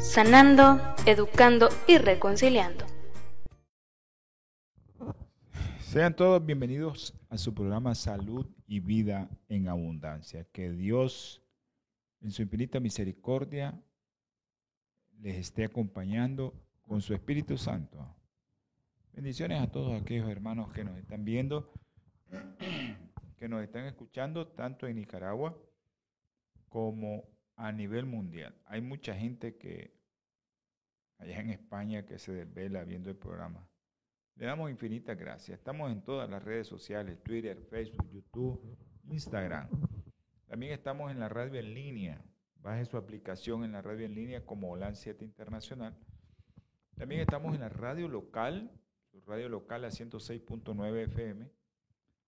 sanando, educando y reconciliando. Sean todos bienvenidos a su programa Salud y Vida en Abundancia. Que Dios, en su infinita misericordia, les esté acompañando con su Espíritu Santo. Bendiciones a todos aquellos hermanos que nos están viendo, que nos están escuchando, tanto en Nicaragua como a nivel mundial. Hay mucha gente que allá en España que se desvela viendo el programa. Le damos infinitas gracias. Estamos en todas las redes sociales, Twitter, Facebook, YouTube, Instagram. También estamos en la radio en línea. Baje su aplicación en la radio en línea como OLAN 7 Internacional. También estamos en la radio local, su radio local a 106.9 FM.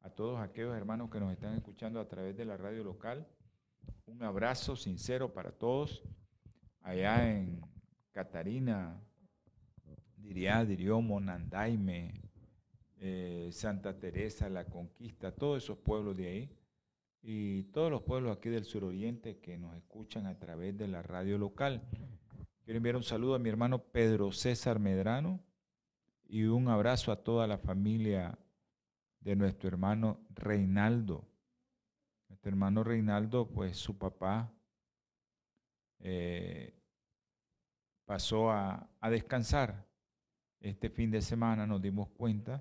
A todos aquellos hermanos que nos están escuchando a través de la radio local, un abrazo sincero para todos. Allá en Catarina, diría Diriomo, Nandaime, eh, Santa Teresa, La Conquista, todos esos pueblos de ahí y todos los pueblos aquí del suroriente que nos escuchan a través de la radio local. Quiero enviar un saludo a mi hermano Pedro César Medrano y un abrazo a toda la familia de nuestro hermano Reinaldo. Hermano Reinaldo, pues su papá eh, pasó a, descansar este fin de semana, nos dimos cuenta.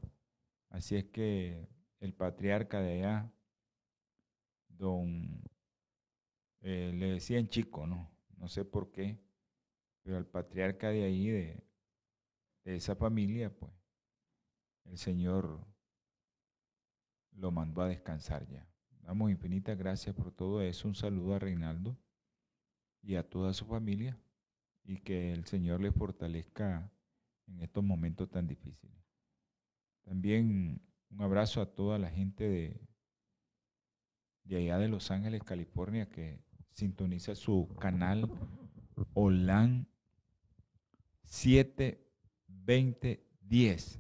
Así es que el patriarca de allá, don, eh, le decían chico, ¿no? No sé por qué, pero el patriarca de ahí, de, de esa familia, pues, el Señor lo mandó a descansar ya. Damos infinitas gracias por todo eso. Un saludo a Reinaldo y a toda su familia y que el Señor le fortalezca en estos momentos tan difíciles. También un abrazo a toda la gente de, de allá de Los Ángeles, California, que sintoniza su canal OLAN 72010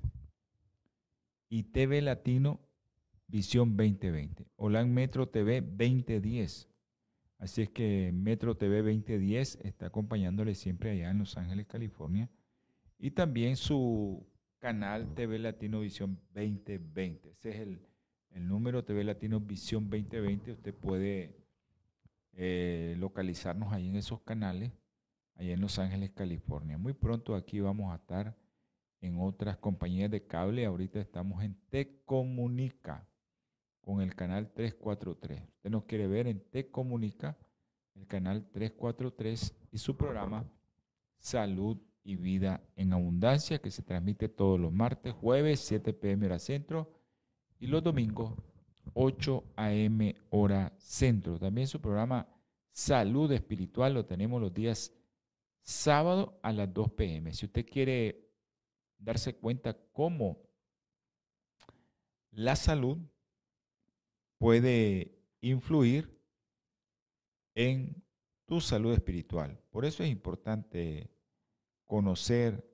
y TV Latino Visión 2020. OLAN Metro TV 2010. Así es que Metro TV 2010 está acompañándole siempre allá en Los Ángeles, California y también su canal TV Latino Visión 2020. Ese es el, número TV Latino Visión 2020. Usted puede eh, localizarnos ahí en esos canales, allá en Los Ángeles, California. Muy pronto aquí vamos a estar en otras compañías de cable. Ahorita estamos en Te Comunica con el canal 343. Usted nos quiere ver en Te Comunica, el canal 343 y su programa Salud y Vida en Abundancia, que se transmite todos los martes, jueves, 7 pm hora centro, y los domingos, 8 am hora centro. También su programa Salud Espiritual lo tenemos los días sábado a las 2 pm. Si usted quiere darse cuenta cómo la salud puede influir en tu salud espiritual. Por eso es importante conocer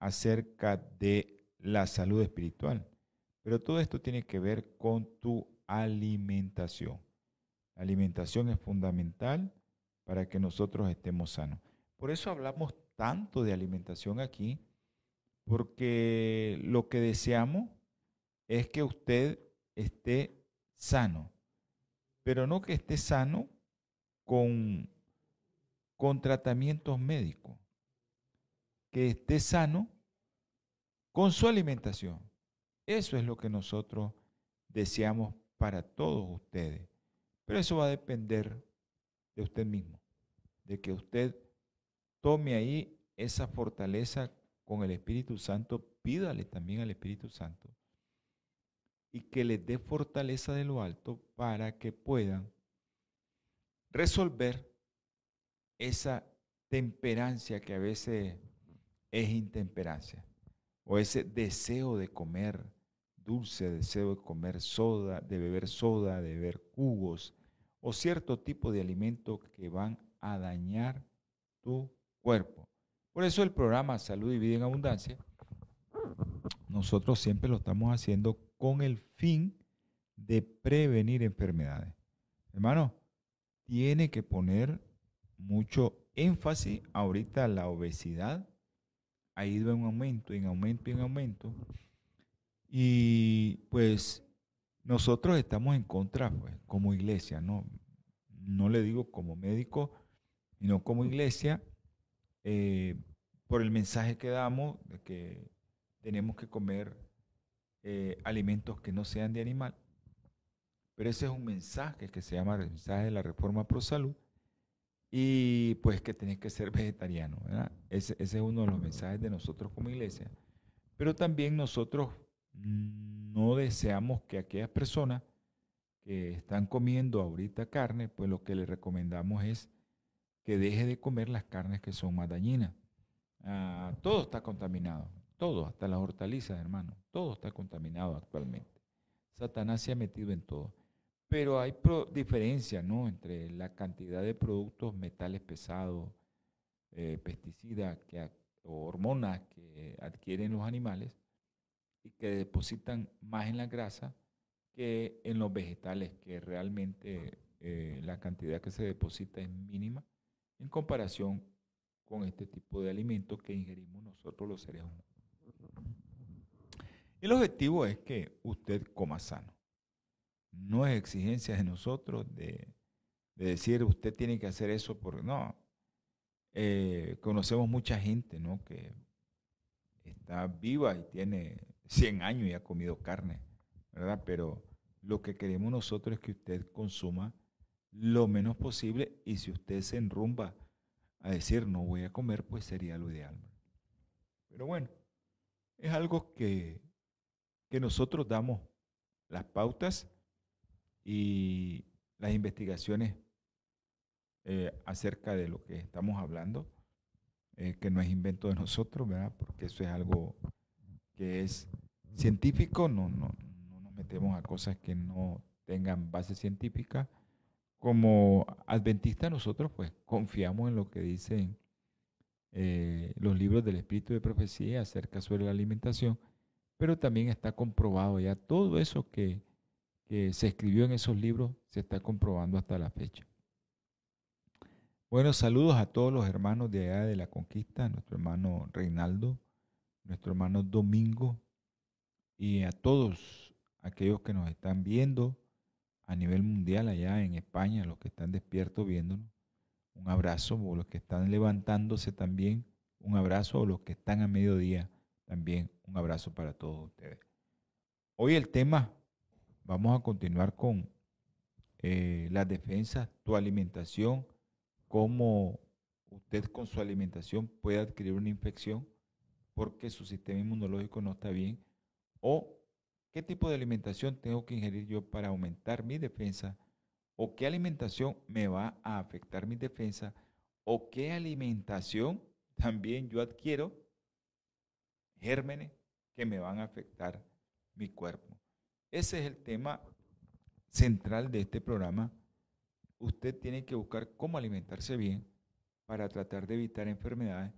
acerca de la salud espiritual. Pero todo esto tiene que ver con tu alimentación. La alimentación es fundamental para que nosotros estemos sanos. Por eso hablamos tanto de alimentación aquí, porque lo que deseamos es que usted esté sano, pero no que esté sano con, con tratamientos médicos que esté sano con su alimentación. Eso es lo que nosotros deseamos para todos ustedes. Pero eso va a depender de usted mismo, de que usted tome ahí esa fortaleza con el Espíritu Santo, pídale también al Espíritu Santo y que le dé fortaleza de lo alto para que puedan resolver esa temperancia que a veces es intemperancia, o ese deseo de comer dulce, deseo de comer soda, de beber soda, de beber jugos, o cierto tipo de alimentos que van a dañar tu cuerpo. Por eso el programa Salud y Vida en Abundancia, nosotros siempre lo estamos haciendo con el fin de prevenir enfermedades. Hermano, tiene que poner mucho énfasis ahorita la obesidad ha ido en aumento, en aumento, en aumento. Y pues nosotros estamos en contra, pues, como iglesia, ¿no? No le digo como médico, sino como iglesia, eh, por el mensaje que damos de que tenemos que comer eh, alimentos que no sean de animal. Pero ese es un mensaje que se llama el mensaje de la reforma pro salud y pues que tenés que ser vegetariano. Ese, ese, es uno de los mensajes de nosotros como iglesia. Pero también nosotros no deseamos que aquellas personas que están comiendo ahorita carne, pues lo que le recomendamos es que deje de comer las carnes que son más dañinas. Ah, todo está contaminado, todo, hasta las hortalizas, hermano, todo está contaminado actualmente. Satanás se ha metido en todo. Pero hay diferencia ¿no? entre la cantidad de productos metales pesados, eh, pesticidas o hormonas que adquieren los animales y que depositan más en la grasa que en los vegetales, que realmente eh, la cantidad que se deposita es mínima en comparación con este tipo de alimentos que ingerimos nosotros los seres humanos. El objetivo es que usted coma sano. No es exigencia de nosotros de, decir usted tiene que hacer eso porque no. Eh, conocemos mucha gente ¿no? que está viva y tiene 100 años y ha comido carne, ¿verdad? Pero lo que queremos nosotros es que usted consuma lo menos posible y si usted se enrumba a decir no voy a comer, pues sería lo ideal. Pero bueno, es algo que, que nosotros damos las pautas y las investigaciones eh, acerca de lo que estamos hablando, eh, que no es invento de nosotros, ¿verdad? Porque eso es algo que es científico, no, no, no nos metemos a cosas que no tengan base científica. Como adventistas nosotros pues confiamos en lo que dicen eh, los libros del Espíritu de Profecía acerca sobre la alimentación, pero también está comprobado ya todo eso que que se escribió en esos libros se está comprobando hasta la fecha. Bueno, saludos a todos los hermanos de allá de la conquista, nuestro hermano Reinaldo, nuestro hermano Domingo y a todos aquellos que nos están viendo a nivel mundial allá en España, los que están despiertos viéndonos. Un abrazo, o los que están levantándose también, un abrazo, o los que están a mediodía también, un abrazo para todos ustedes. Hoy el tema Vamos a continuar con eh, las defensas, tu alimentación, cómo usted con su alimentación puede adquirir una infección porque su sistema inmunológico no está bien o qué tipo de alimentación tengo que ingerir yo para aumentar mi defensa o qué alimentación me va a afectar mi defensa o qué alimentación también yo adquiero gérmenes que me van a afectar mi cuerpo. Ese es el tema central de este programa. Usted tiene que buscar cómo alimentarse bien para tratar de evitar enfermedades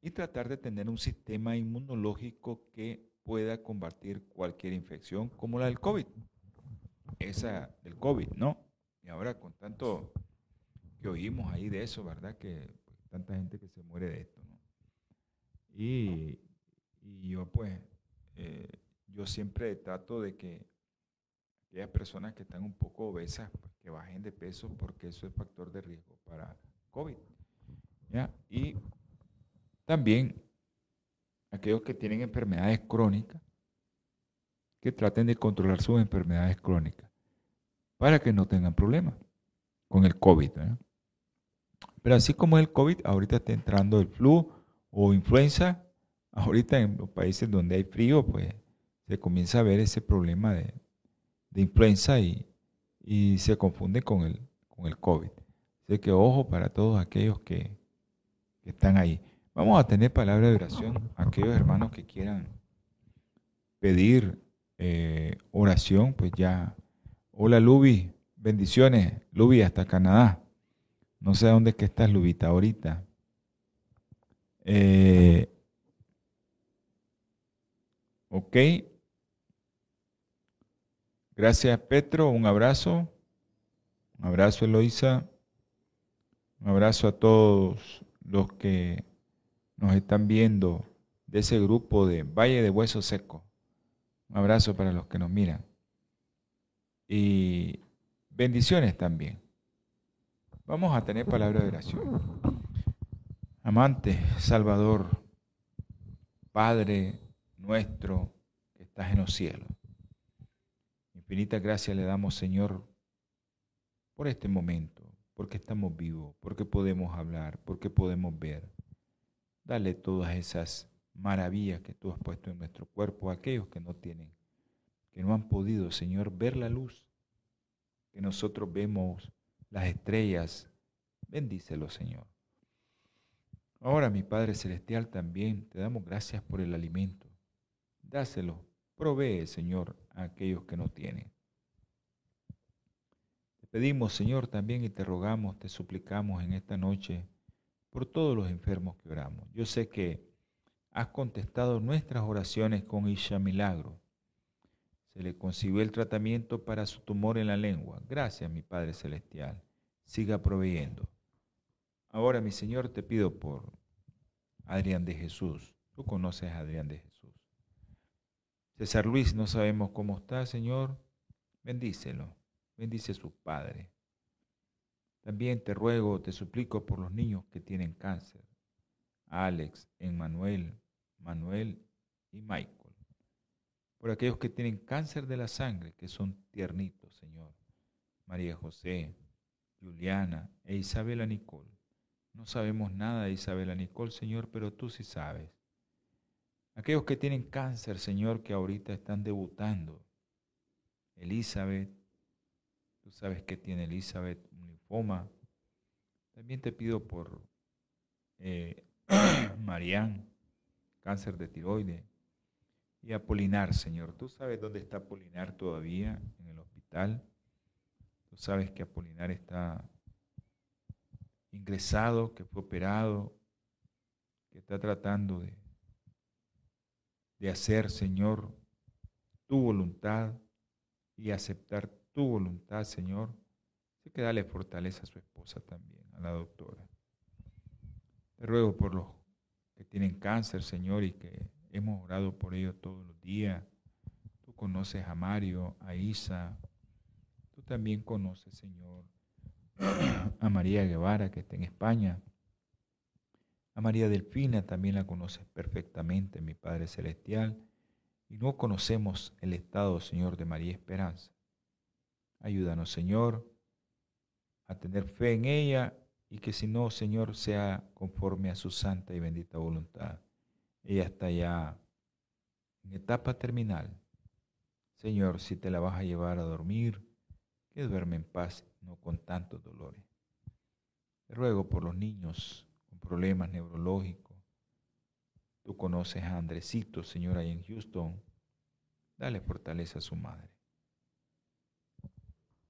y tratar de tener un sistema inmunológico que pueda combatir cualquier infección como la del COVID. Esa del COVID, ¿no? Y ahora con tanto que oímos ahí de eso, ¿verdad? Que tanta gente que se muere de esto, ¿no? Y, yo pues eh, yo siempre trato de que aquellas personas que están un poco obesas, pues, que bajen de peso porque eso es factor de riesgo para COVID. Y también aquellos que tienen enfermedades crónicas, que traten de controlar sus enfermedades crónicas para que no tengan problemas con el COVID. Pero así como el COVID, ahorita está entrando el flu o influenza, ahorita en los países donde hay frío, pues se comienza a ver ese problema de, influenza y, se confunde con el, con el COVID. Así que ojo para todos aquellos que, que están ahí. Vamos a tener palabra de oración. Aquellos hermanos que quieran pedir eh, oración, pues ya. Hola Lubi, bendiciones. Lubi hasta Canadá. No sé dónde es que estás, Lubita, ahorita. Eh, ok. Gracias, Petro. Un abrazo. Un abrazo, Eloisa. Un abrazo a todos los que nos están viendo de ese grupo de Valle de Hueso Seco. Un abrazo para los que nos miran. Y bendiciones también. Vamos a tener palabra de oración. Amante, Salvador, Padre nuestro que estás en los cielos. Infinita gracia le damos, Señor, por este momento, porque estamos vivos, porque podemos hablar, porque podemos ver. Dale todas esas maravillas que tú has puesto en nuestro cuerpo a aquellos que no tienen, que no han podido, Señor, ver la luz, que nosotros vemos las estrellas. Bendícelo, Señor. Ahora, mi Padre Celestial, también te damos gracias por el alimento. Dáselo, provee, Señor, a aquellos que no tienen. Te pedimos, Señor, también y te rogamos, te suplicamos en esta noche por todos los enfermos que oramos. Yo sé que has contestado nuestras oraciones con Isha Milagro. Se le consiguió el tratamiento para su tumor en la lengua. Gracias, mi Padre Celestial. Siga proveyendo. Ahora, mi Señor, te pido por Adrián de Jesús. Tú conoces a Adrián de Jesús. César Luis, no sabemos cómo está, Señor. Bendícelo. Bendice a su padre. También te ruego, te suplico por los niños que tienen cáncer. Alex, Emmanuel, Manuel y Michael por aquellos que tienen cáncer de la sangre, que son tiernitos, Señor. María José, Juliana e Isabela Nicole. No sabemos nada de Isabela Nicole, Señor, pero tú sí sabes. Aquellos que tienen cáncer, Señor, que ahorita están debutando. Elizabeth, tú sabes que tiene Elizabeth un linfoma. También te pido por eh, cáncer de tiroides. Y Apolinar, Señor. Tú sabes dónde está Apolinar todavía, en el hospital. Tú sabes que Apolinar está ingresado, que fue operado, que está tratando de, de hacer, Señor, tu voluntad y aceptar tu voluntad, Señor. Así que dale fortaleza a su esposa también, a la doctora. Te ruego por los que tienen cáncer, Señor, y que Hemos orado por ellos todos los días. Tú conoces a Mario, a Isa. Tú también conoces, Señor, a María Guevara, que está en España. A María Delfina también la conoces perfectamente, mi Padre Celestial. Y no conocemos el estado, Señor, de María Esperanza. Ayúdanos, Señor, a tener fe en ella y que si no, Señor, sea conforme a su santa y bendita voluntad. Ella está ya en etapa terminal. Señor, si te la vas a llevar a dormir, que duerme en paz, no con tantos dolores. Te ruego por los niños problemas neurológicos. Tú conoces a Andresito, Señor, ahí en Houston. Dale fortaleza a su madre.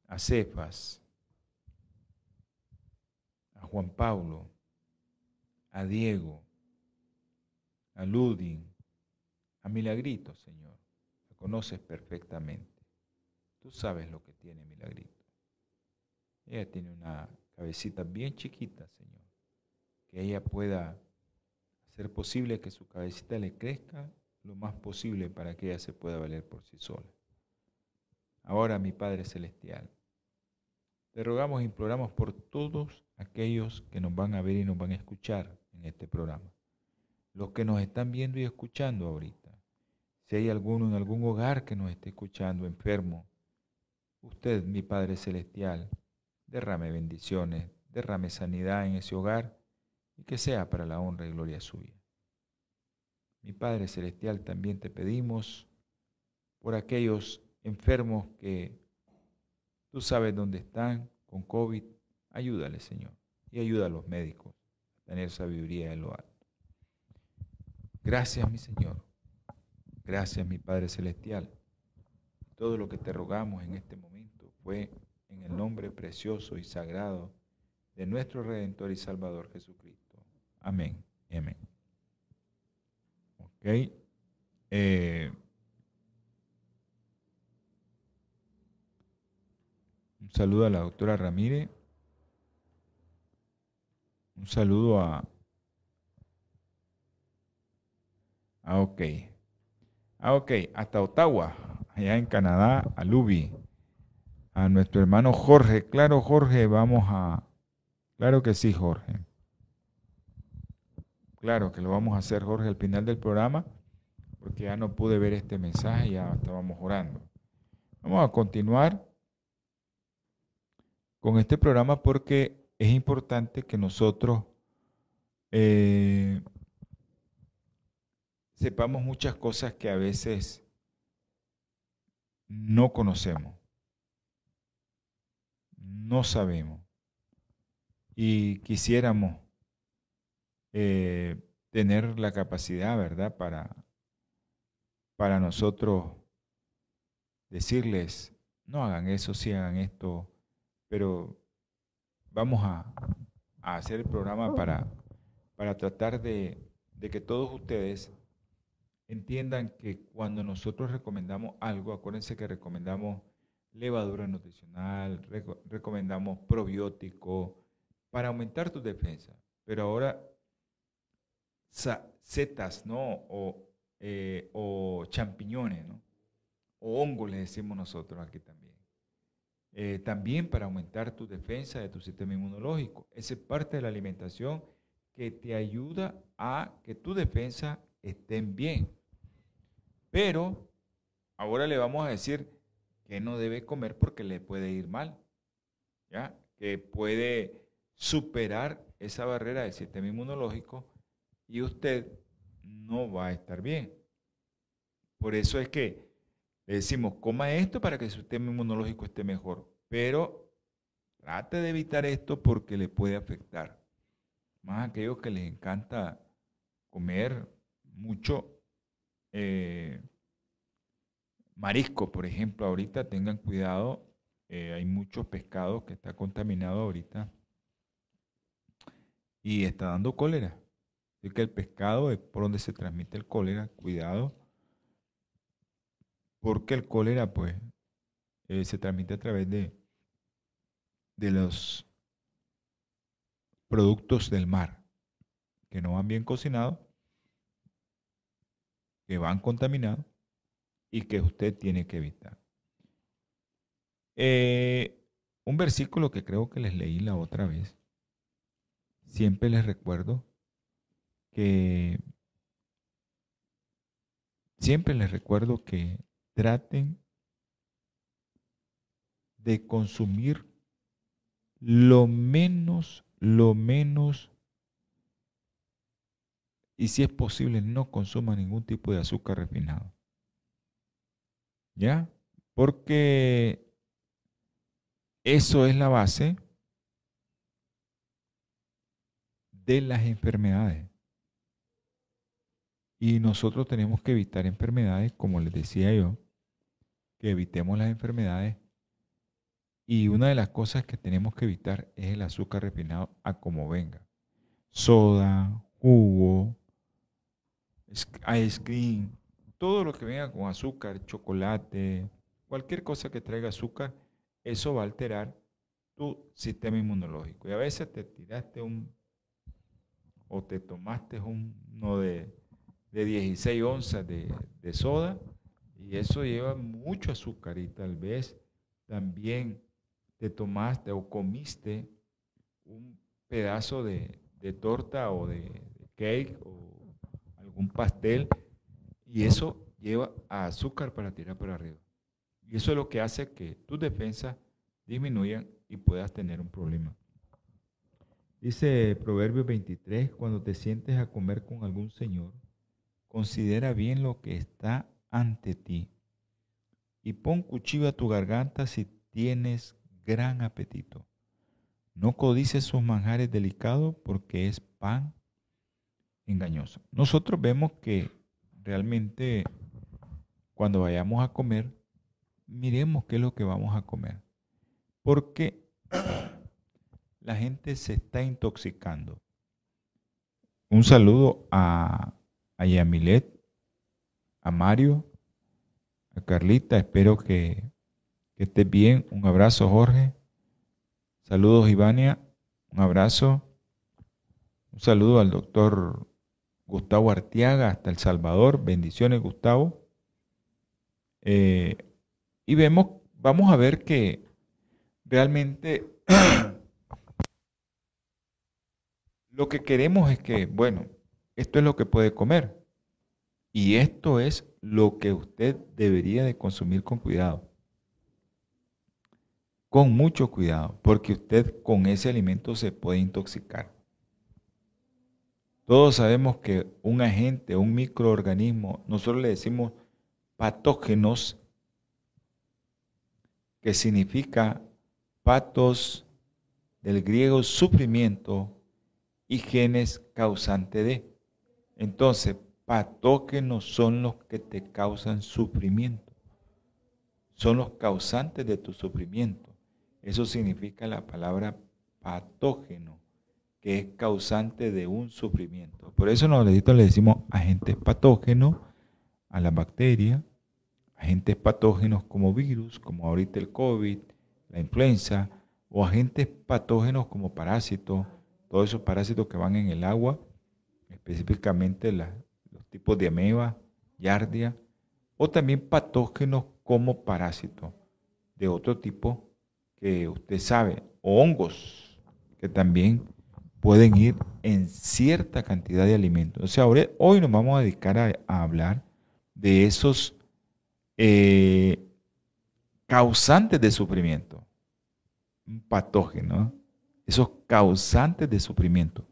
A Cefas, a Juan Pablo, a Diego, a Ludin, a Milagrito, Señor. La conoces perfectamente. Tú sabes lo que tiene Milagrito. Ella tiene una cabecita bien chiquita, Señor. Que ella pueda hacer posible que su cabecita le crezca lo más posible para que ella se pueda valer por sí sola. Ahora, mi Padre Celestial, te rogamos e imploramos por todos aquellos que nos van a ver y nos van a escuchar en este programa los que nos están viendo y escuchando ahorita. Si hay alguno en algún hogar que nos esté escuchando enfermo, usted, mi Padre Celestial, derrame bendiciones, derrame sanidad en ese hogar y que sea para la honra y gloria suya. Mi Padre Celestial, también te pedimos por aquellos enfermos que tú sabes dónde están con COVID, ayúdale, Señor, y ayuda a los médicos tener sabiduría de lo alto. Gracias, mi Señor. Gracias, mi Padre Celestial. Todo lo que te rogamos en este momento fue en el nombre precioso y sagrado de nuestro Redentor y Salvador Jesucristo. Amén amén. Ok. Eh, un saludo a la doctora Ramírez. Un saludo a... Ah, ok. Ah, ok. Hasta Ottawa, allá en Canadá, a Luby. A nuestro hermano Jorge. Claro, Jorge, vamos a... Claro que sí, Jorge. Claro que lo vamos a hacer, Jorge, al final del programa, porque ya no pude ver este mensaje, ya estábamos orando. Vamos a continuar con este programa porque es importante que nosotros eh, sepamos muchas cosas que a veces no conocemos, no sabemos y quisiéramos eh, tener la capacidad, ¿verdad?, para, para nosotros decirles, no hagan eso, sí hagan esto, pero vamos a, hacer el programa para, para tratar de, de que todos ustedes entiendan que cuando nosotros recomendamos algo, acuérdense que recomendamos levadura nutricional, recomendamos probiótico para aumentar tu defensa. Pero ahora setas, ¿no? Eh, o, champiñones, ¿no? O hongos, le decimos nosotros aquí también. Eh, también para aumentar tu defensa de tu sistema inmunológico. Esa es parte de la alimentación que te ayuda a que tu defensa estén bien. Pero ahora le vamos a decir que no debe comer porque le puede ir mal. ¿Ya? Que puede superar esa barrera del sistema inmunológico y usted no va a estar bien. Por eso es que le decimos, coma esto para que su sistema inmunológico esté mejor, pero trate de evitar esto porque le puede afectar. Más a aquellos que les encanta comer mucho eh, marisco, por ejemplo, ahorita tengan cuidado, eh, hay muchos pescados que está contaminado ahorita y está dando cólera que el pescado es por donde se transmite el cólera, cuidado, porque el cólera pues eh, se transmite a través de, de los productos del mar, que no van bien cocinados, que van contaminados y que usted tiene que evitar. Eh, un versículo que creo que les leí la otra vez, siempre les recuerdo que siempre les recuerdo que traten de consumir lo menos, lo menos, y si es posible, no consuman ningún tipo de azúcar refinado. ¿Ya? Porque eso es la base de las enfermedades. Y nosotros tenemos que evitar enfermedades, como les decía yo, que evitemos las enfermedades. Y una de las cosas que tenemos que evitar es el azúcar refinado a como venga. Soda, jugo, ice cream, todo lo que venga con azúcar, chocolate, cualquier cosa que traiga azúcar, eso va a alterar tu sistema inmunológico. Y a veces te tiraste un o te tomaste uno de de 16 onzas de, soda y eso lleva mucho azúcar y tal vez también te tomaste o comiste un pedazo de, torta o de, cake o algún pastel y eso lleva azúcar para tirar para arriba. Y eso es lo que hace que tus defensas disminuyan y puedas tener un problema. Dice Proverbio 23, cuando te sientes a comer con algún señor, Considera bien lo que está ante ti y pon cuchillo a tu garganta si tienes gran apetito. No codices sus manjares delicados porque es pan engañoso. Nosotros vemos que realmente cuando vayamos a comer, miremos qué es lo que vamos a comer. Porque la gente se está intoxicando. Un saludo a, a Yamilet, a Mario, a Carlita. Espero que, que estés bien. Un abrazo, Jorge. Saludos, Ivania. Un abrazo. Un saludo al doctor Gustavo Artiaga hasta El Salvador. Bendiciones, Gustavo. Eh, y vemos, vamos a ver que realmente lo que queremos es que, bueno, esto es lo que puede comer. Y esto es lo que usted debería de consumir con cuidado. Con mucho cuidado, porque usted con ese alimento se puede intoxicar. Todos sabemos que un agente, un microorganismo, nosotros le decimos patógenos, que significa patos del griego sufrimiento y genes causante de. Entonces, patógenos son los que te causan sufrimiento. Son los causantes de tu sufrimiento. Eso significa la palabra patógeno que es causante de un sufrimiento. Por eso nosotros le decimos agentes patógenos a la bacteria, agentes patógenos como virus, como ahorita el COVID, la influenza, o agentes patógenos como parásitos, todos esos parásitos que van en el agua, específicamente los tipos de ameba, yardia, o también patógenos como parásitos de otro tipo que usted sabe, o hongos, que también pueden ir en cierta cantidad de alimentos. O sea, hoy nos vamos a dedicar a, hablar de esos eh, causantes de sufrimiento, un patógeno, esos causantes de sufrimiento.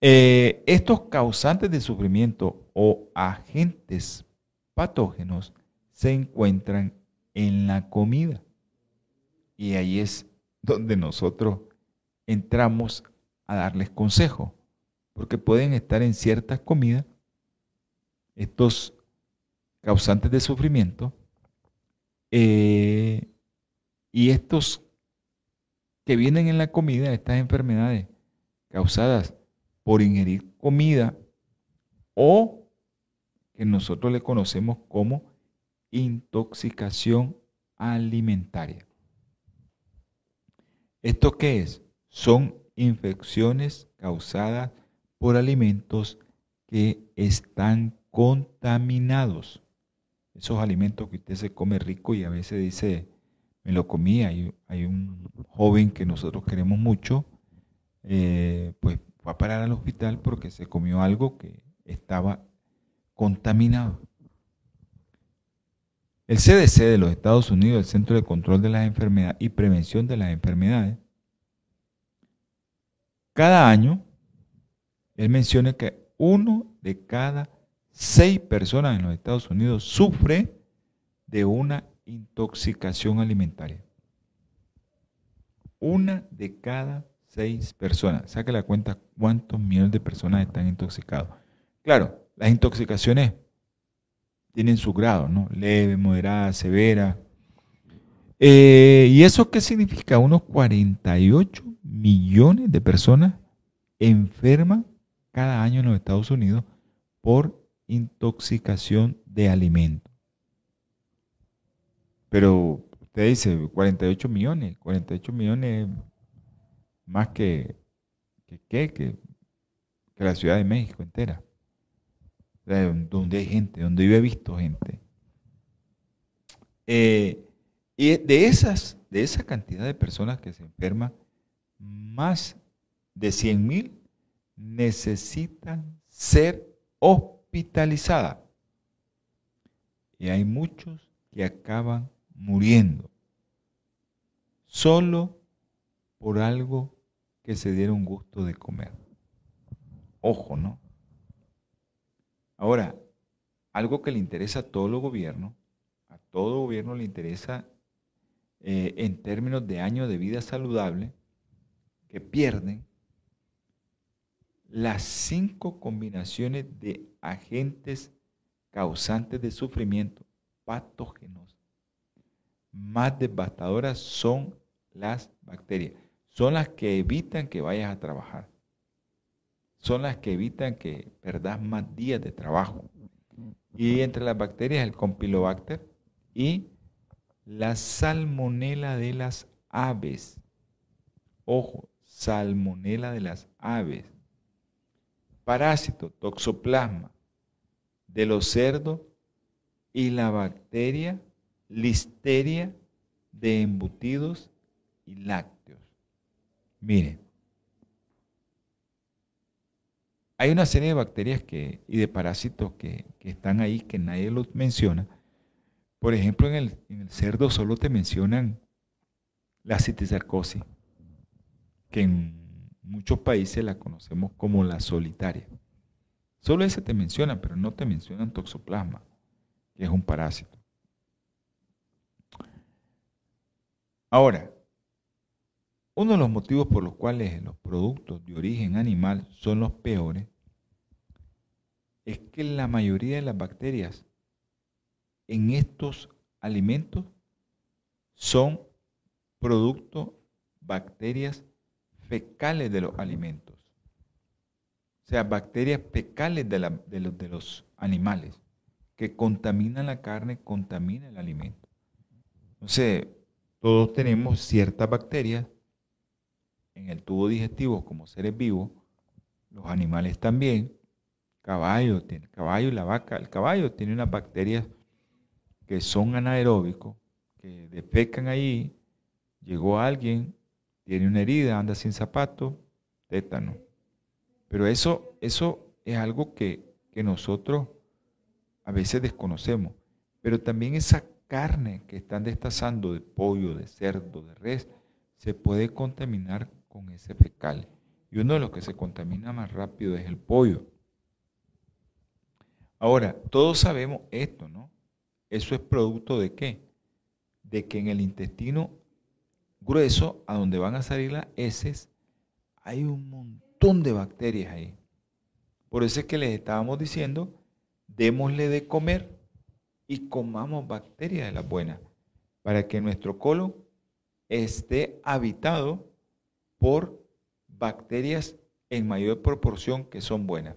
Eh, estos causantes de sufrimiento o agentes patógenos se encuentran en la comida. Y ahí es donde nosotros entramos a darles consejo, porque pueden estar en ciertas comidas estos causantes de sufrimiento eh, y estos que vienen en la comida, estas enfermedades causadas por ingerir comida o que nosotros le conocemos como intoxicación alimentaria. ¿Esto qué es? Son infecciones causadas por alimentos que están contaminados. Esos alimentos que usted se come rico y a veces dice, me lo comí. Hay, un joven que nosotros queremos mucho, eh, pues a parar al hospital porque se comió algo que estaba contaminado. El CDC de los Estados Unidos, el Centro de Control de las Enfermedades y Prevención de las Enfermedades, cada año, él menciona que uno de cada seis personas en los Estados Unidos sufre de una intoxicación alimentaria. Una de cada seis personas. Saque la cuenta cuántos millones de personas están intoxicados. Claro, las intoxicaciones tienen su grado, ¿no? Leve, moderada, severa. Eh, ¿Y eso qué significa? Unos 48 millones de personas enferman cada año en los Estados Unidos por intoxicación de alimentos. Pero usted dice 48 millones, 48 millones más que, que, que, la Ciudad de México entera. Donde hay gente, donde yo he visto gente. Eh, y de esas, de esa cantidad de personas que se enferman, más de 100 mil necesitan ser hospitalizadas. Y hay muchos que acaban muriendo solo por algo que se dieron gusto de comer. Ojo, ¿no? Ahora, algo que le interesa a todo los gobiernos, a todo gobierno le interesa eh, en términos de años de vida saludable, que pierden las cinco combinaciones de agentes causantes de sufrimiento patógenos más devastadoras son las bacterias. Son las que evitan que vayas a trabajar. Son las que evitan que perdas más días de trabajo. Y entre las bacterias el Compilobacter y la salmonela de las aves. Ojo, salmonela de las aves. Parásito, toxoplasma de los cerdos y la bacteria listeria de embutidos y lácteos. Miren, hay una serie de bacterias que, y de parásitos que, están ahí que nadie los menciona. Por ejemplo, en el, en el cerdo solo te mencionan la citisarcosis, que en muchos países la conocemos como la solitaria. Solo ese te menciona, pero no te mencionan toxoplasma, que es un parásito. Ahora, uno de los motivos por los cuales los productos de origen animal son los peores es que la mayoría de las bacterias en estos alimentos son productos, bacterias fecales de los alimentos. O sea, bacterias fecales de, los, de los animales que contaminan la carne, contaminan el alimento. Entonces, todos tenemos ciertas bacterias en el tubo digestivo como seres vivos, los animales también, caballo, el caballo y la vaca, el caballo tiene unas bacterias que son anaeróbicos, que defecan ahí, llegó alguien, tiene una herida, anda sin zapato, tétano. Pero eso, eso es algo que, que nosotros a veces desconocemos. Pero también esa carne que están destazando de pollo, de cerdo, de res, se puede contaminar con ese fecal. Y uno de los que se contamina más rápido es el pollo. Ahora, todos sabemos esto, ¿no? Eso es producto de qué? De que en el intestino grueso, a donde van a salir las heces, hay un montón de bacterias ahí. Por eso es que les estábamos diciendo, démosle de comer y comamos bacterias de las buenas, para que nuestro colon esté habitado por bacterias en mayor proporción que son buenas,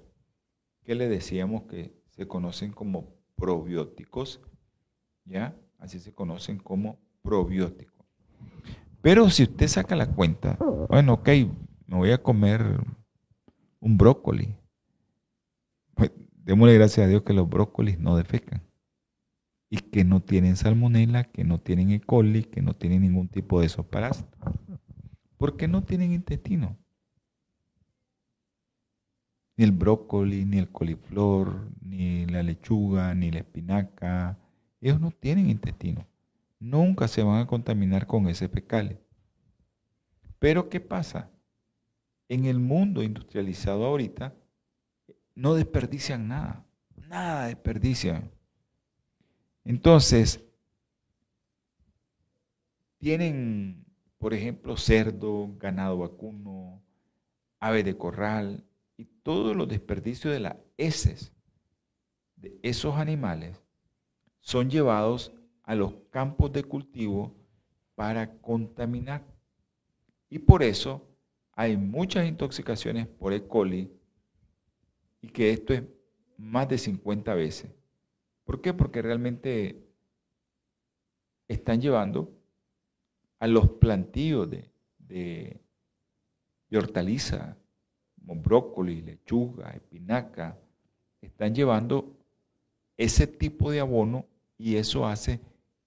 que le decíamos que se conocen como probióticos, ¿ya? Así se conocen como probióticos. Pero si usted saca la cuenta, bueno, ok, me voy a comer un brócoli. Pues, démosle gracias a Dios que los brócolis no defecan y que no tienen salmonela, que no tienen E. coli, que no tienen ningún tipo de esos parásitos. Porque no tienen intestino. Ni el brócoli, ni el coliflor, ni la lechuga, ni la espinaca, ellos no tienen intestino. Nunca se van a contaminar con ese fecal. Pero ¿qué pasa? En el mundo industrializado ahorita no desperdician nada. Nada desperdician. Entonces, tienen, por ejemplo, cerdo, ganado vacuno, ave de corral y todos los desperdicios de las heces de esos animales son llevados a los campos de cultivo para contaminar. Y por eso hay muchas intoxicaciones por E. coli y que esto es más de 50 veces. ¿Por qué? Porque realmente están llevando a los plantíos de, de, hortaliza, como brócoli, lechuga, espinaca, están llevando ese tipo de abono y eso hace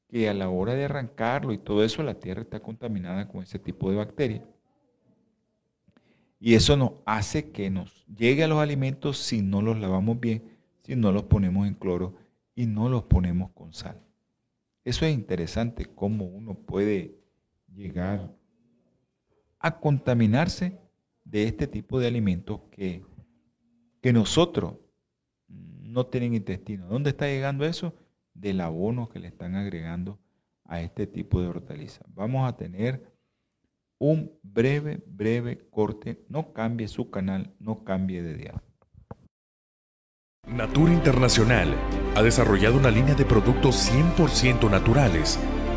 que a la hora de arrancarlo y todo eso la tierra está contaminada con ese tipo de bacterias. Y eso nos hace que nos llegue a los alimentos si no los lavamos bien, si no los ponemos en cloro y no los ponemos con sal. Eso es interesante cómo uno puede llegar a contaminarse de este tipo de alimentos que, que nosotros no tienen intestino. ¿Dónde está llegando eso? Del abono que le están agregando a este tipo de hortalizas. Vamos a tener un breve, breve corte. No cambie su canal, no cambie de dial. Natura Internacional ha desarrollado una línea de productos 100% naturales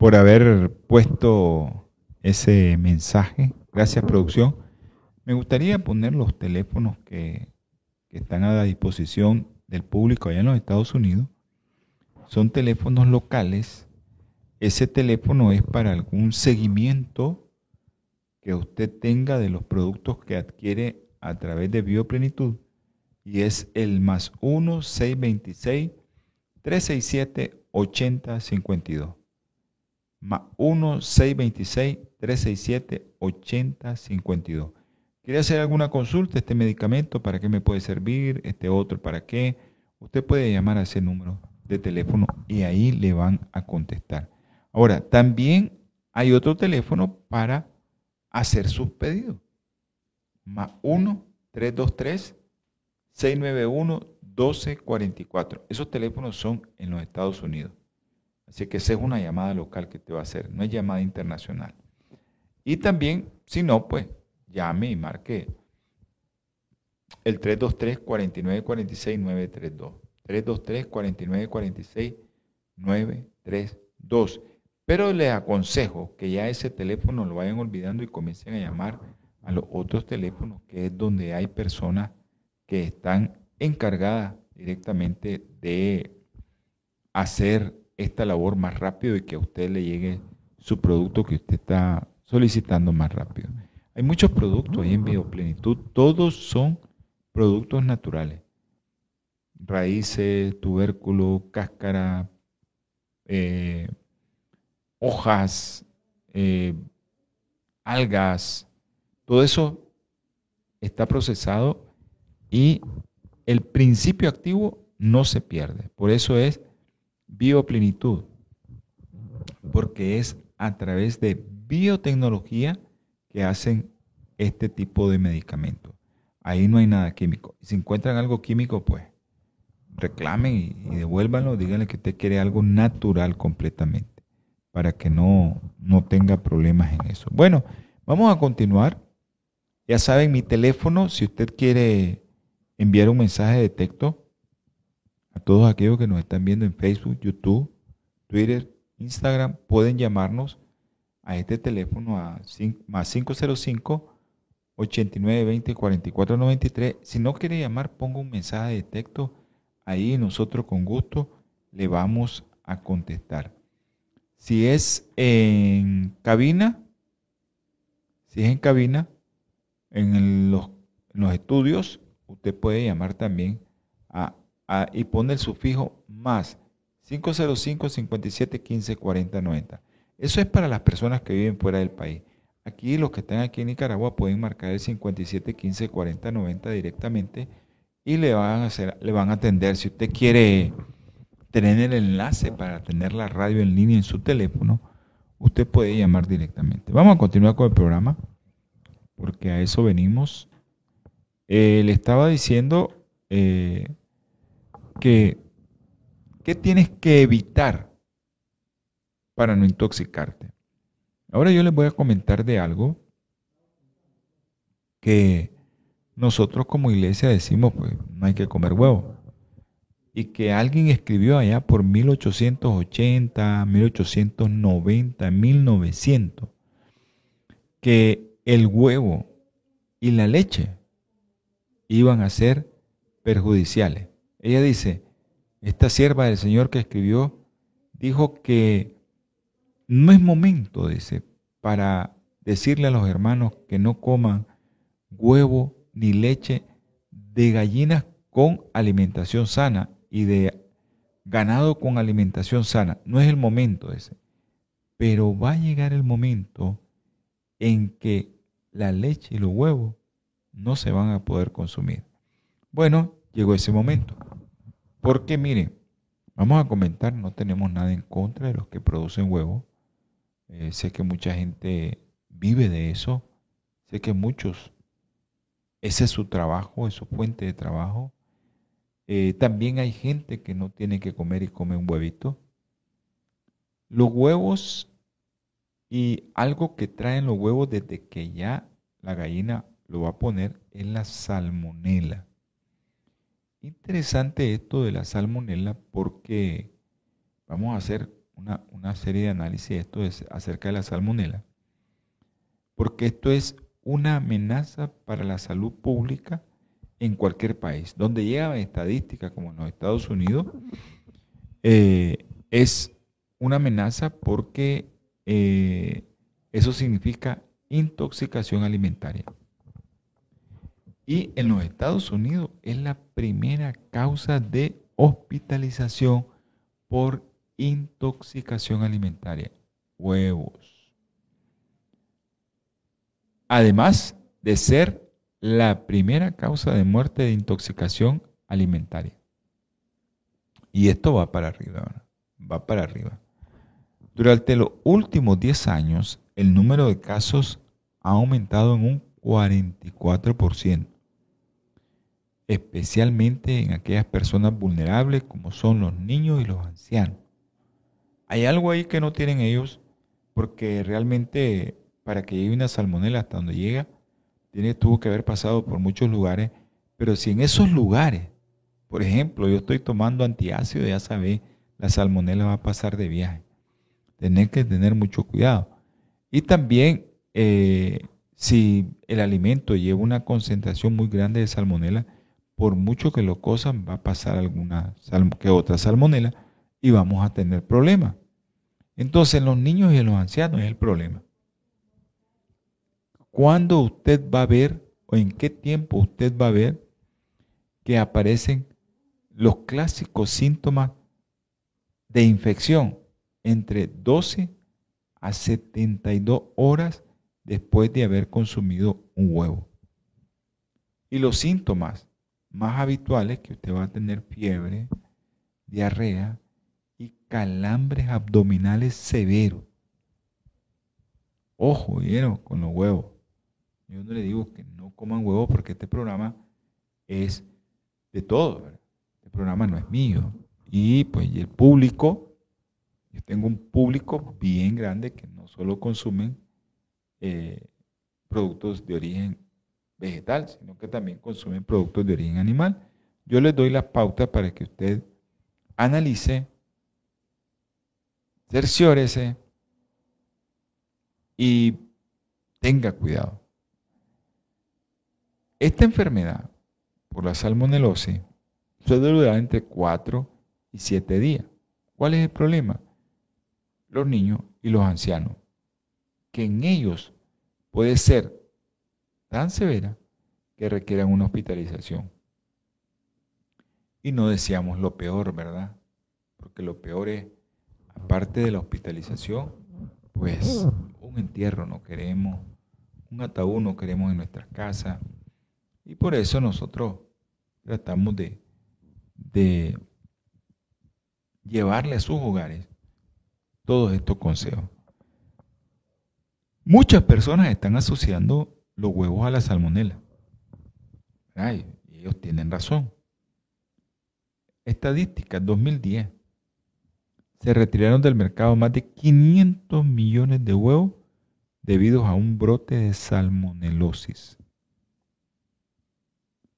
Por haber puesto ese mensaje, gracias producción. Me gustaría poner los teléfonos que, están a la disposición del público allá en los Estados Unidos son teléfonos locales. Ese teléfono es para algún seguimiento que usted tenga de los productos que adquiere a través de Bioplenitud y es el más 1 626 367 8052. Más 1 626 367 8052. ¿Quiere hacer alguna consulta? Este medicamento, ¿para qué me puede servir? Este otro, ¿para qué? Usted puede llamar a ese número de teléfono y ahí le van a contestar. Ahora, también hay otro teléfono para hacer sus pedidos. Más 1-323-691-1244. Esos teléfonos son en los Estados Unidos. Así que esa es una llamada local que te va a hacer, no es llamada internacional. Y también, si no, pues llame y marque el 323 4946 932 323-4946-932. Pero les aconsejo que ya ese teléfono lo vayan olvidando y comiencen a llamar a los otros teléfonos, que es donde hay personas que están encargadas directamente de hacer esta labor más rápido y que a usted le llegue su producto que usted está solicitando más rápido. Hay muchos productos ahí en Bioplenitud, todos son productos naturales raíces, tubérculo, cáscara, eh, hojas, eh, algas, todo eso está procesado y el principio activo no se pierde. Por eso es bioplenitud, porque es a través de biotecnología que hacen este tipo de medicamentos. Ahí no hay nada químico. Si encuentran algo químico, pues reclamen y, devuélvanlo, díganle que usted quiere algo natural completamente, para que no, no tenga problemas en eso. Bueno, vamos a continuar. Ya saben, mi teléfono, si usted quiere enviar un mensaje de texto a todos aquellos que nos están viendo en Facebook, YouTube, Twitter, Instagram, pueden llamarnos a este teléfono a más 505 8920 4493. Si no quiere llamar, ponga un mensaje de texto ahí nosotros con gusto le vamos a contestar. Si es en cabina, si es en cabina, en los, estudios, usted puede llamar también a, y pone el sufijo más 505 57 15 40 90. Eso es para las personas que viven fuera del país. Aquí los que están aquí en Nicaragua pueden marcar el 57 15 40 90 directamente y le van a, hacer, le van a atender. Si usted quiere tener el enlace para tener la radio en línea en su teléfono, usted puede llamar directamente. Vamos a continuar con el programa, porque a eso venimos. Eh, le estaba diciendo eh, que ¿qué tienes que evitar para no intoxicarte? Ahora yo les voy a comentar de algo que nosotros como iglesia decimos, pues no hay que comer huevo. Y que alguien escribió allá por 1880, 1890, 1900, que el huevo y la leche iban a ser perjudiciales. Ella dice, esta sierva del Señor que escribió, dijo que no es momento, dice, para decirle a los hermanos que no coman huevo ni leche de gallinas con alimentación sana y de ganado con alimentación sana. No es el momento ese. Pero va a llegar el momento en que la leche y los huevos no se van a poder consumir. Bueno, llegó ese momento. Porque miren, vamos a comentar, no tenemos nada en contra de los que producen huevos. Eh, sé que mucha gente vive de eso. Sé que muchos, ese es su trabajo, es su fuente de trabajo. Eh, también hay gente que no tiene que comer y come un huevito. Los huevos y algo que traen los huevos desde que ya la gallina lo va a poner es la salmonela. Interesante esto de la salmonela porque vamos a hacer una, una serie de análisis esto es acerca de la salmonela. Porque esto es una amenaza para la salud pública en cualquier país. Donde llega estadística, como en los Estados Unidos, eh, es una amenaza porque eh, eso significa intoxicación alimentaria. Y en los Estados Unidos es la primera causa de hospitalización por intoxicación alimentaria. Huevos. Además de ser la primera causa de muerte de intoxicación alimentaria. Y esto va para arriba, va para arriba. Durante los últimos 10 años, el número de casos ha aumentado en un 44%, especialmente en aquellas personas vulnerables como son los niños y los ancianos. Hay algo ahí que no tienen ellos, porque realmente para que llegue una salmonela hasta donde llega, tiene, tuvo que haber pasado por muchos lugares, pero si en esos lugares, por ejemplo, yo estoy tomando antiácido, ya sabéis, la salmonela va a pasar de viaje. Tener que tener mucho cuidado. Y también, eh, si el alimento lleva una concentración muy grande de salmonela, por mucho que lo cosan, va a pasar alguna que otra salmonela y vamos a tener problemas. Entonces, en los niños y en los ancianos es el problema. ¿Cuándo usted va a ver o en qué tiempo usted va a ver que aparecen los clásicos síntomas de infección entre 12 a 72 horas después de haber consumido un huevo? Y los síntomas más habituales que usted va a tener fiebre, diarrea y calambres abdominales severos. Ojo, ¿vieron? Con los huevos. Yo no le digo que no coman huevos porque este programa es de todo. Este programa no es mío. Y pues el público, yo tengo un público bien grande que no solo consumen eh, productos de origen vegetal, sino que también consumen productos de origen animal. Yo les doy las pautas para que usted analice, cerciórese y tenga cuidado. Esta enfermedad por la salmonelosis suele durar entre 4 y 7 días. ¿Cuál es el problema? Los niños y los ancianos, que en ellos puede ser tan severa que requieran una hospitalización. Y no deseamos lo peor, ¿verdad? Porque lo peor es, aparte de la hospitalización, pues un entierro no queremos, un ataúd no queremos en nuestras casas, y por eso nosotros tratamos de, de llevarle a sus hogares todos estos consejos. Muchas personas están asociando los huevos a la salmonela. Ay, ellos tienen razón. Estadísticas 2010. Se retiraron del mercado más de 500 millones de huevos debido a un brote de salmonelosis.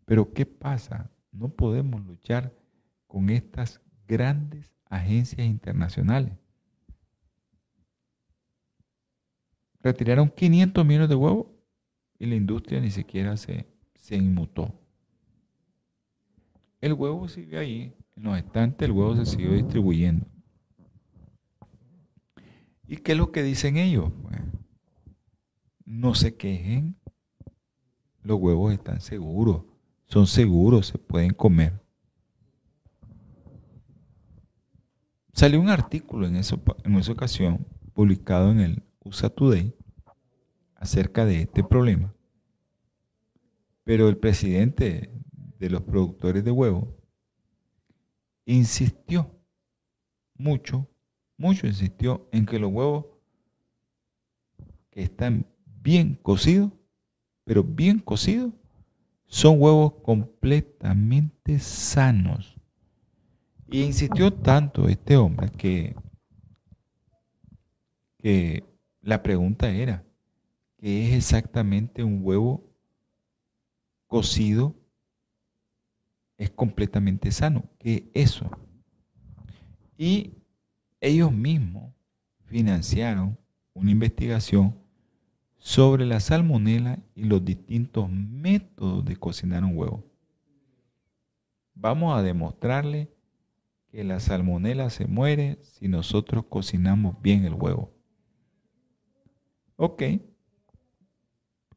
Pero ¿qué pasa? No podemos luchar con estas grandes agencias internacionales. Retiraron 500 millones de huevos y la industria ni siquiera se, se inmutó. El huevo sigue ahí, en los estantes el huevo se siguió distribuyendo. ¿Y qué es lo que dicen ellos? no se quejen, los huevos están seguros son seguros, se pueden comer. Salió un artículo en, eso, en esa ocasión, publicado en el USA Today, acerca de este problema. Pero el presidente de los productores de huevos insistió mucho, mucho insistió en que los huevos que están bien cocidos, pero bien cocidos, son huevos completamente sanos. Y insistió tanto este hombre que, que la pregunta era, ¿qué es exactamente un huevo cocido? Es completamente sano. ¿Qué es eso? Y ellos mismos financiaron una investigación sobre la salmonela y los distintos métodos de cocinar un huevo. Vamos a demostrarle que la salmonela se muere si nosotros cocinamos bien el huevo. Ok.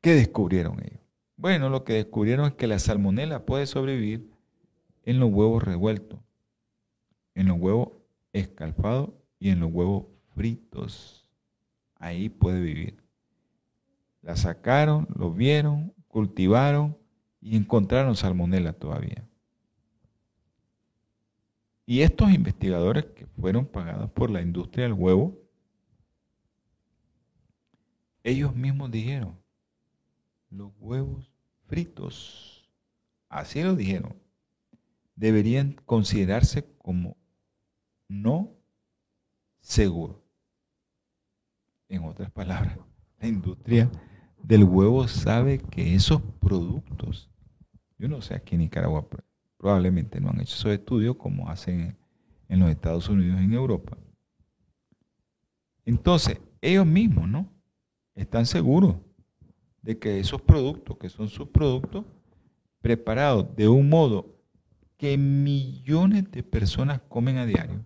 ¿Qué descubrieron ellos? Bueno, lo que descubrieron es que la salmonela puede sobrevivir en los huevos revueltos, en los huevos escalfados y en los huevos fritos. Ahí puede vivir. La sacaron, lo vieron, cultivaron y encontraron salmonela todavía. Y estos investigadores que fueron pagados por la industria del huevo, ellos mismos dijeron, los huevos fritos, así lo dijeron, deberían considerarse como no seguros. En otras palabras, la industria del huevo sabe que esos productos, yo no sé aquí en Nicaragua, probablemente no han hecho esos estudios como hacen en los Estados Unidos y en Europa. Entonces, ellos mismos, ¿no? Están seguros de que esos productos, que son sus productos, preparados de un modo que millones de personas comen a diario,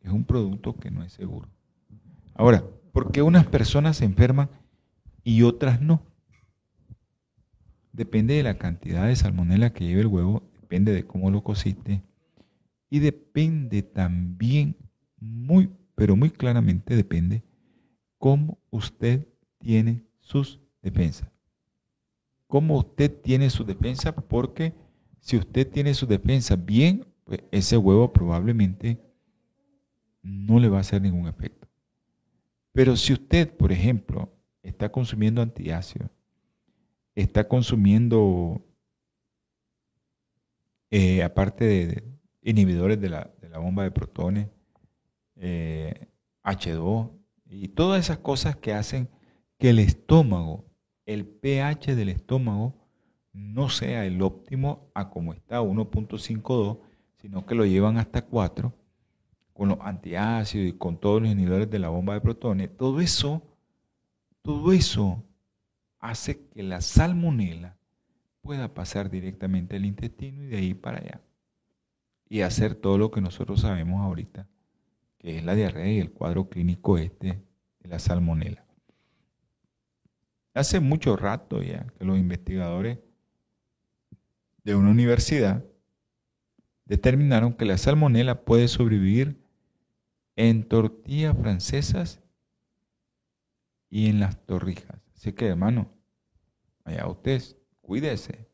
es un producto que no es seguro. Ahora, ¿por qué unas personas se enferman y otras no? Depende de la cantidad de salmonela que lleve el huevo, depende de cómo lo cociste y depende también muy, pero muy claramente depende cómo usted tiene sus defensas. Cómo usted tiene su defensa, porque si usted tiene su defensa bien, pues ese huevo probablemente no le va a hacer ningún efecto. Pero si usted, por ejemplo, está consumiendo antiácidos, está consumiendo, eh, aparte de, inhibidores de la, bomba de protones, H2 eh, y todas esas cosas que hacen que el estómago, el pH del estómago, no sea el óptimo a como está 1.52, sino que lo llevan hasta 4, con los antiácidos y con todos los inhibidores de la bomba de protones. Todo eso, todo eso hace que la salmonela pueda pasar directamente al intestino y de ahí para allá. Y hacer todo lo que nosotros sabemos ahorita, que es la diarrea y el cuadro clínico este de la salmonela. Hace mucho rato ya que los investigadores de una universidad determinaron que la salmonela puede sobrevivir en tortillas francesas y en las torrijas. Así que, hermano, allá usted, cuídese.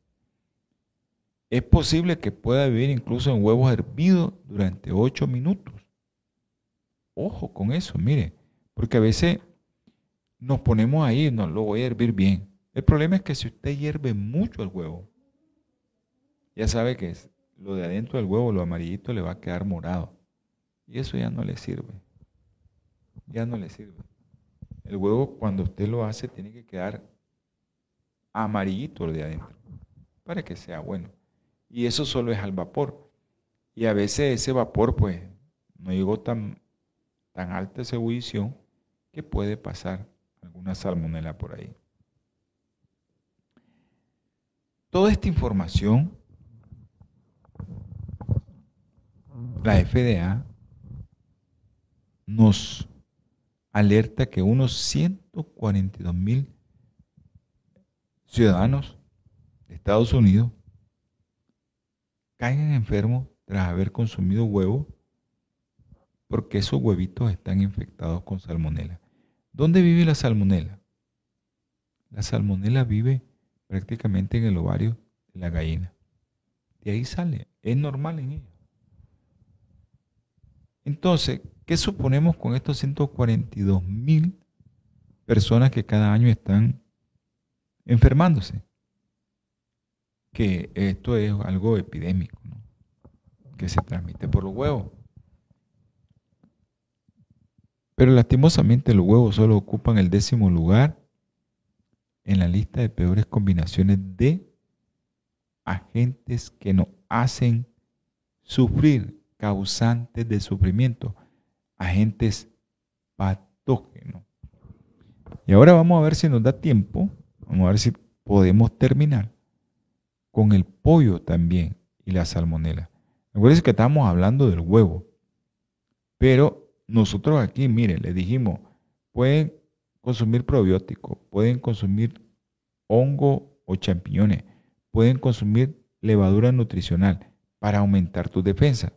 Es posible que pueda vivir incluso en huevos hervidos durante 8 minutos. Ojo con eso, mire, porque a veces nos ponemos ahí, no lo voy a hervir bien. El problema es que si usted hierve mucho el huevo, ya sabe que lo de adentro del huevo, lo amarillito, le va a quedar morado. Y eso ya no le sirve. Ya no le sirve. El huevo cuando usted lo hace tiene que quedar amarillito lo de adentro para que sea bueno. Y eso solo es al vapor. Y a veces ese vapor pues no llegó tan, tan alta esa ebullición que puede pasar alguna salmonela por ahí. Toda esta información, la FDA nos alerta que unos 142 mil ciudadanos de Estados Unidos caigan enfermos tras haber consumido huevo porque esos huevitos están infectados con salmonela. ¿Dónde vive la salmonela? La salmonela vive prácticamente en el ovario de la gallina. De ahí sale, es normal en ella. Entonces, ¿qué suponemos con estos 142 mil personas que cada año están enfermándose? Que esto es algo epidémico, ¿no? que se transmite por los huevos. Pero lastimosamente los huevos solo ocupan el décimo lugar en la lista de peores combinaciones de agentes que nos hacen sufrir, causantes de sufrimiento, agentes patógenos. Y ahora vamos a ver si nos da tiempo, vamos a ver si podemos terminar con el pollo también y la salmonela. Acuérdense que estamos hablando del huevo, pero nosotros aquí, miren, le dijimos, pueden consumir probióticos, pueden consumir hongo o champiñones, pueden consumir levadura nutricional para aumentar tu defensa.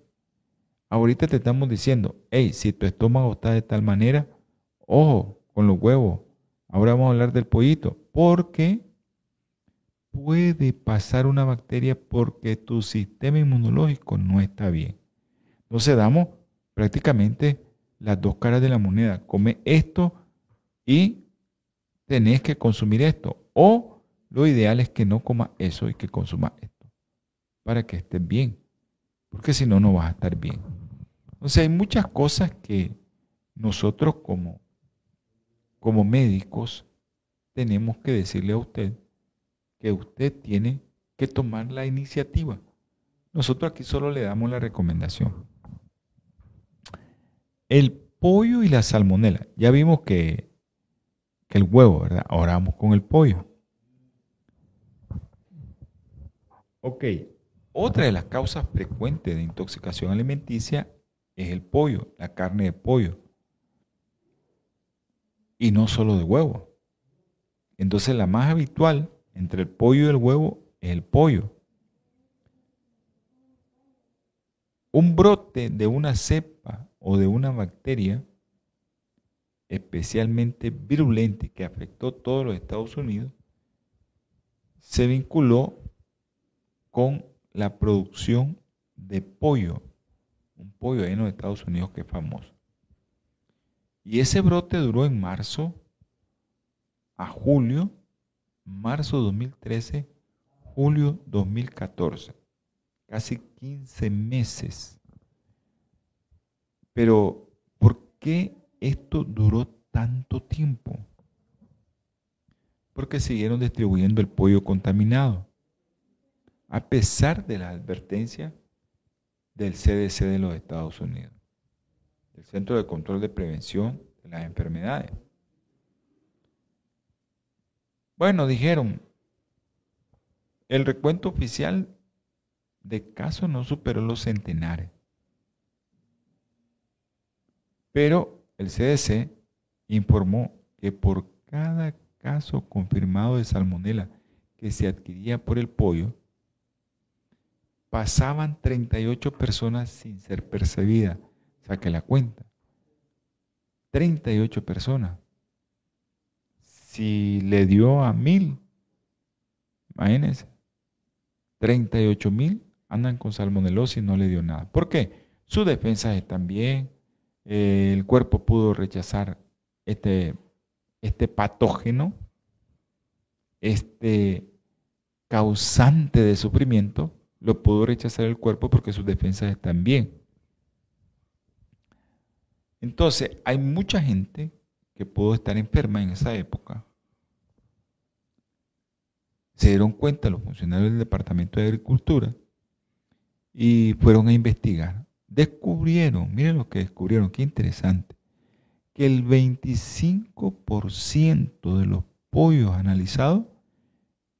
Ahorita te estamos diciendo, hey, si tu estómago está de tal manera, ojo con los huevos. Ahora vamos a hablar del pollito, porque puede pasar una bacteria porque tu sistema inmunológico no está bien. Entonces damos prácticamente las dos caras de la moneda. Come esto y tenés que consumir esto. O lo ideal es que no coma eso y que consuma esto. Para que estés bien. Porque si no, no vas a estar bien. Entonces hay muchas cosas que nosotros como, como médicos tenemos que decirle a usted que usted tiene que tomar la iniciativa. Nosotros aquí solo le damos la recomendación. El pollo y la salmonela. Ya vimos que, que el huevo, ¿verdad? Ahora vamos con el pollo. Ok. Otra de las causas frecuentes de intoxicación alimenticia es el pollo, la carne de pollo. Y no solo de huevo. Entonces la más habitual entre el pollo y el huevo es el pollo. Un brote de una cepa o de una bacteria especialmente virulente que afectó todos los Estados Unidos se vinculó con la producción de pollo, un pollo en los Estados Unidos que es famoso. Y ese brote duró en marzo a julio, marzo 2013, julio 2014, casi 15 meses. Pero, ¿por qué esto duró tanto tiempo? Porque siguieron distribuyendo el pollo contaminado a pesar de la advertencia del CDC de los Estados Unidos, del Centro de Control de Prevención de las Enfermedades. Bueno, dijeron, el recuento oficial de casos no superó los centenares, pero el CDC informó que por cada caso confirmado de salmonela que se adquiría por el pollo, pasaban 38 personas sin ser percibidas. Saque la cuenta. 38 personas. Si le dio a mil, imagínense, 38 mil andan con salmonelosis y no le dio nada. ¿Por qué? Sus defensas están bien, el cuerpo pudo rechazar este, este patógeno, este causante de sufrimiento, lo pudo rechazar el cuerpo porque sus defensas están bien. Entonces, hay mucha gente que pudo estar enferma en esa época. Se dieron cuenta los funcionarios del Departamento de Agricultura y fueron a investigar. Descubrieron, miren lo que descubrieron, qué interesante, que el 25% de los pollos analizados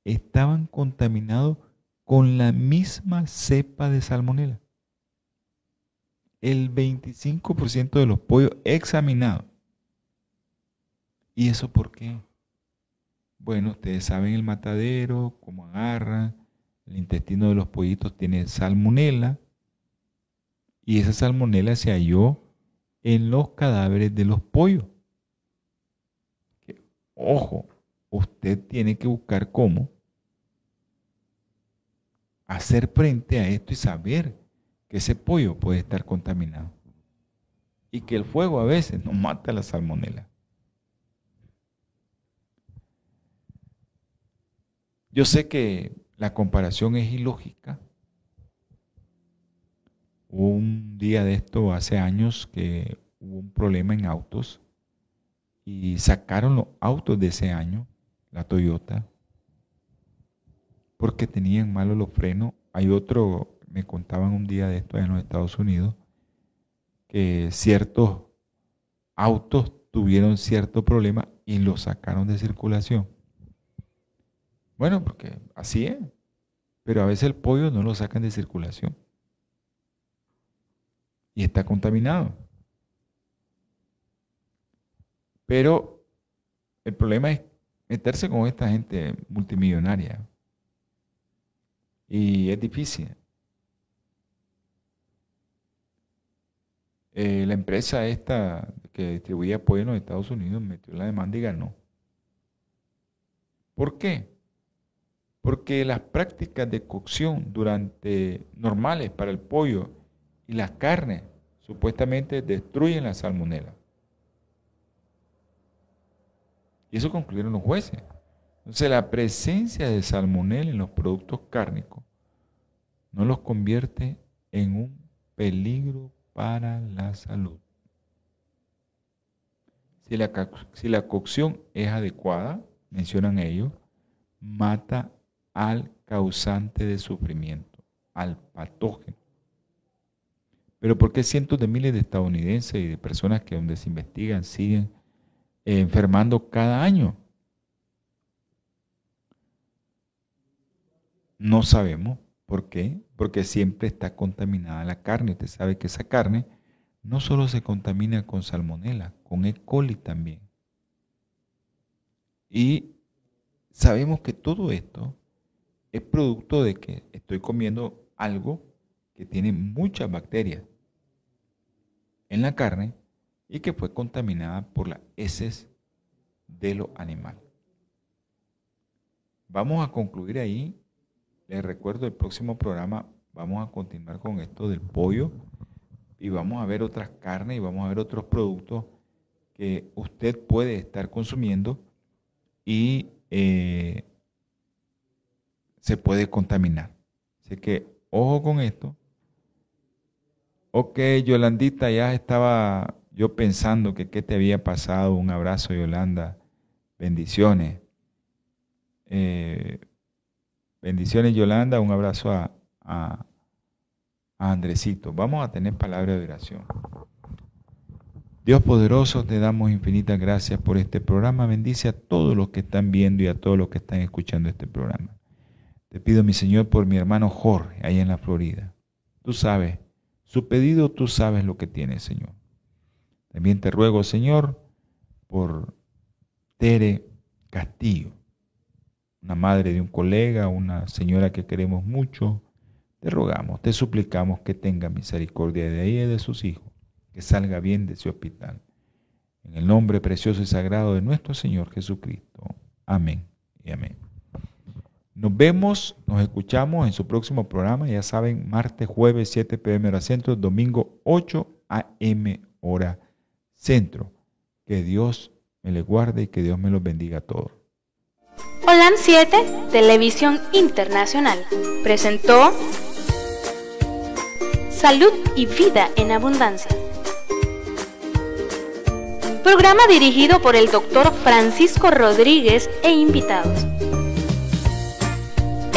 estaban contaminados con la misma cepa de salmonela. El 25% de los pollos examinados. ¿Y eso por qué? Bueno, ustedes saben el matadero, cómo agarran, el intestino de los pollitos tiene salmonela y esa salmonela se halló en los cadáveres de los pollos. Ojo, usted tiene que buscar cómo hacer frente a esto y saber que ese pollo puede estar contaminado. Y que el fuego a veces no mata la salmonela. Yo sé que la comparación es ilógica. Un día de esto hace años que hubo un problema en autos y sacaron los autos de ese año, la Toyota, porque tenían malos los frenos. Hay otro, me contaban un día de esto en los Estados Unidos, que ciertos autos tuvieron cierto problema y los sacaron de circulación. Bueno, porque así es. Pero a veces el pollo no lo sacan de circulación. Y está contaminado. Pero el problema es meterse con esta gente multimillonaria. Y es difícil. Eh, la empresa esta que distribuía pollo en los Estados Unidos metió la demanda y ganó. ¿Por qué? Porque las prácticas de cocción durante normales para el pollo y las carnes supuestamente destruyen la salmonela. Y eso concluyeron los jueces. Entonces la presencia de salmonela en los productos cárnicos no los convierte en un peligro para la salud. Si la, si la cocción es adecuada, mencionan ellos, mata al causante de sufrimiento, al patógeno. Pero ¿por qué cientos de miles de estadounidenses y de personas que donde se investigan siguen enfermando cada año? No sabemos por qué, porque siempre está contaminada la carne. Usted sabe que esa carne no solo se contamina con salmonela, con E. coli también. Y sabemos que todo esto es producto de que estoy comiendo algo que tiene muchas bacterias en la carne y que fue contaminada por las heces de lo animal. Vamos a concluir ahí. Les recuerdo el próximo programa vamos a continuar con esto del pollo y vamos a ver otras carnes y vamos a ver otros productos que usted puede estar consumiendo y eh, se puede contaminar. Así que ojo con esto. Ok, Yolandita, ya estaba yo pensando que qué te había pasado. Un abrazo, Yolanda. Bendiciones. Eh, bendiciones, Yolanda. Un abrazo a, a, a Andresito. Vamos a tener palabra de oración. Dios poderoso, te damos infinitas gracias por este programa. Bendice a todos los que están viendo y a todos los que están escuchando este programa. Te pido, mi Señor, por mi hermano Jorge, ahí en la Florida. Tú sabes, su pedido tú sabes lo que tiene, Señor. También te ruego, Señor, por Tere Castillo, una madre de un colega, una señora que queremos mucho. Te rogamos, te suplicamos que tenga misericordia de ella y de sus hijos, que salga bien de ese hospital. En el nombre precioso y sagrado de nuestro Señor Jesucristo. Amén y amén. Nos vemos, nos escuchamos en su próximo programa. Ya saben, martes, jueves, 7 pm hora centro, domingo 8 am hora centro. Que Dios me le guarde y que Dios me los bendiga a todos. Holan 7, Televisión Internacional, presentó Salud y Vida en Abundancia. Programa dirigido por el doctor Francisco Rodríguez e invitados